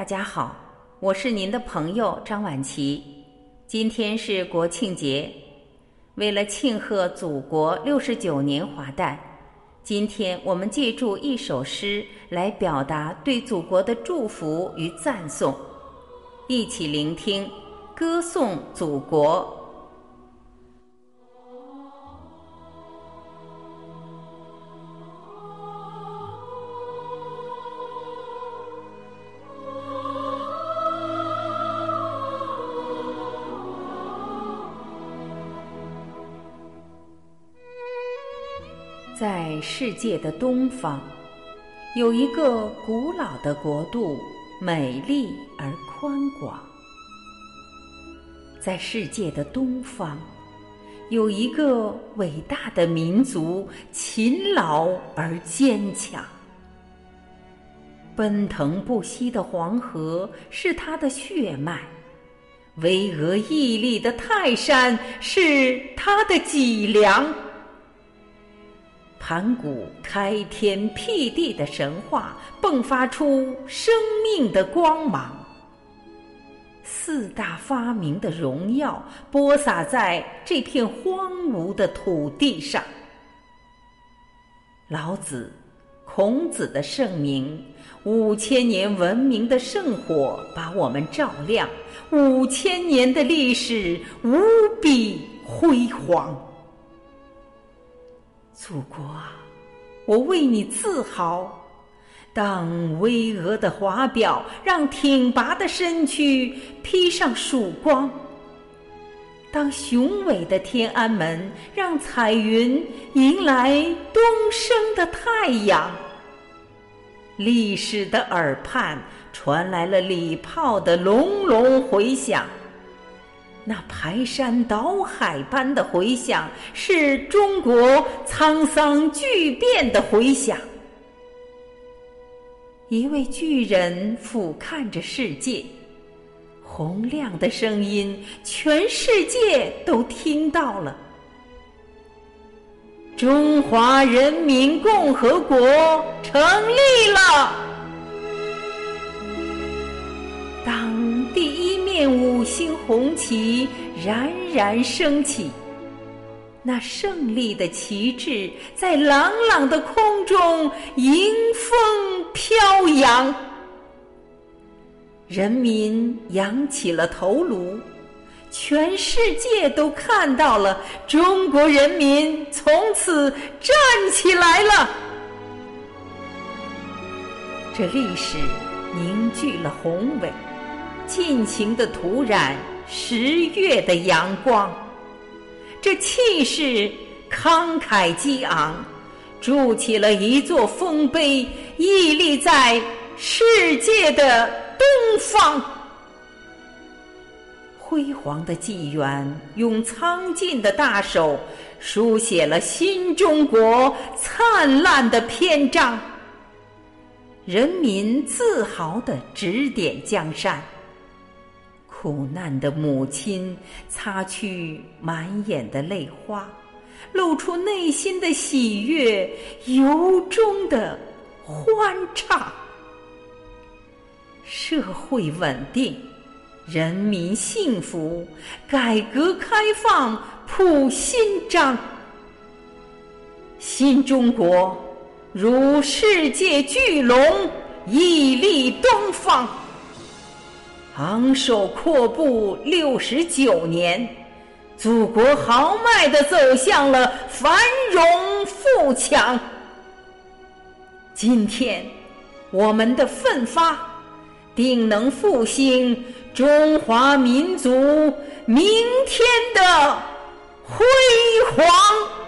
大家好，我是您的朋友张婉琪。今天是国庆节，为了庆贺祖国六十九年华诞，今天我们借助一首诗来表达对祖国的祝福与赞颂。一起聆听，歌颂祖国。在世界的东方，有一个古老的国度，美丽而宽广；在世界的东方，有一个伟大的民族，勤劳而坚强。奔腾不息的黄河是它的血脉，巍峨屹立的泰山是它的脊梁。盘古开天辟地的神话迸发出生命的光芒，四大发明的荣耀播撒在这片荒芜的土地上。老子、孔子的盛名，五千年文明的圣火把我们照亮，五千年的历史无比辉煌。祖国啊，我为你自豪。当巍峨的华表让挺拔的身躯披上曙光，当雄伟的天安门让彩云迎来东升的太阳，历史的耳畔传来了礼炮的隆隆回响。那排山倒海般的回响，是中国沧桑巨变的回响。一位巨人俯瞰着世界，洪亮的声音，全世界都听到了。中华人民共和国成立了。当见五星红旗冉冉升起，那胜利的旗帜在朗朗的空中迎风飘扬。人民扬起了头颅，全世界都看到了中国人民从此站起来了。这历史凝聚了宏伟。尽情的涂染十月的阳光，这气势慷慨激昂，筑起了一座丰碑，屹立在世界的东方。辉煌的纪元用苍劲的大手书写了新中国灿烂的篇章，人民自豪的指点江山。苦难的母亲擦去满眼的泪花，露出内心的喜悦，由衷的欢畅。社会稳定，人民幸福，改革开放谱新章。新中国如世界巨龙，屹立东方。昂首阔步六十九年，祖国豪迈地走向了繁荣富强。今天，我们的奋发，定能复兴中华民族明天的辉煌。